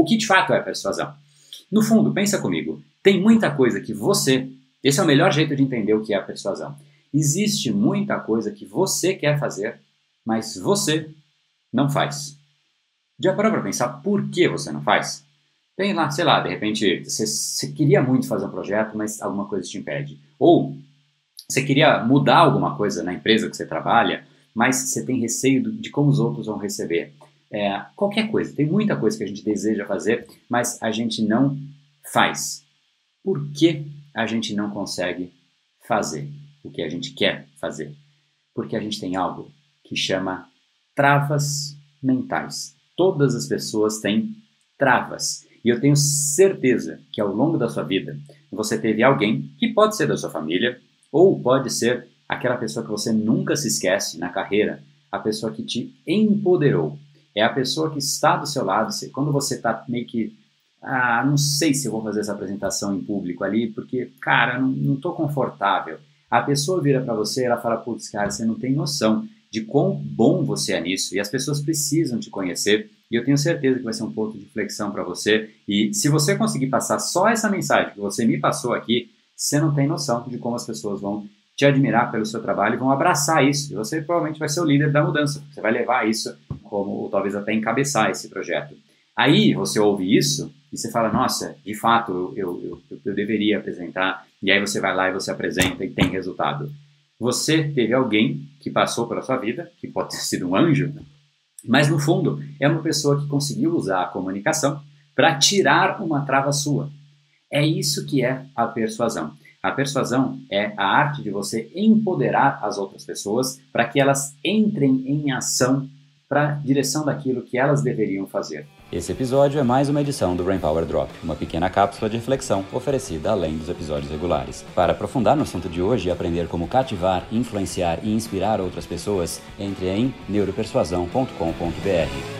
o que de fato é persuasão. No fundo, pensa comigo, tem muita coisa que você, esse é o melhor jeito de entender o que é a persuasão. Existe muita coisa que você quer fazer, mas você não faz. Já parou para pensar por que você não faz? Tem lá, sei lá, de repente você, você queria muito fazer um projeto, mas alguma coisa te impede. Ou você queria mudar alguma coisa na empresa que você trabalha, mas você tem receio de como os outros vão receber. É, qualquer coisa, tem muita coisa que a gente deseja fazer, mas a gente não faz. Por que a gente não consegue fazer o que a gente quer fazer? Porque a gente tem algo que chama travas mentais. Todas as pessoas têm travas. E eu tenho certeza que ao longo da sua vida você teve alguém que pode ser da sua família ou pode ser aquela pessoa que você nunca se esquece na carreira, a pessoa que te empoderou, é a pessoa que está do seu lado. Quando você está meio que. Ah, não sei se eu vou fazer essa apresentação em público ali, porque, cara, não estou confortável. A pessoa vira para você e ela fala: putz, cara, você não tem noção de quão bom você é nisso. E as pessoas precisam te conhecer. E eu tenho certeza que vai ser um ponto de flexão para você. E se você conseguir passar só essa mensagem que você me passou aqui, você não tem noção de como as pessoas vão te admirar pelo seu trabalho e vão abraçar isso. E você provavelmente vai ser o líder da mudança. Você vai levar isso como, ou talvez até encabeçar esse projeto. Aí você ouve isso e você fala, nossa, de fato, eu, eu, eu, eu deveria apresentar. E aí você vai lá e você apresenta e tem resultado. Você teve alguém que passou pela sua vida, que pode ter sido um anjo, mas no fundo é uma pessoa que conseguiu usar a comunicação para tirar uma trava sua. É isso que é a persuasão. A persuasão é a arte de você empoderar as outras pessoas para que elas entrem em ação para a direção daquilo que elas deveriam fazer. Esse episódio é mais uma edição do Brain Power Drop, uma pequena cápsula de reflexão oferecida além dos episódios regulares. Para aprofundar no assunto de hoje e aprender como cativar, influenciar e inspirar outras pessoas, entre em neuropersuasão.com.br.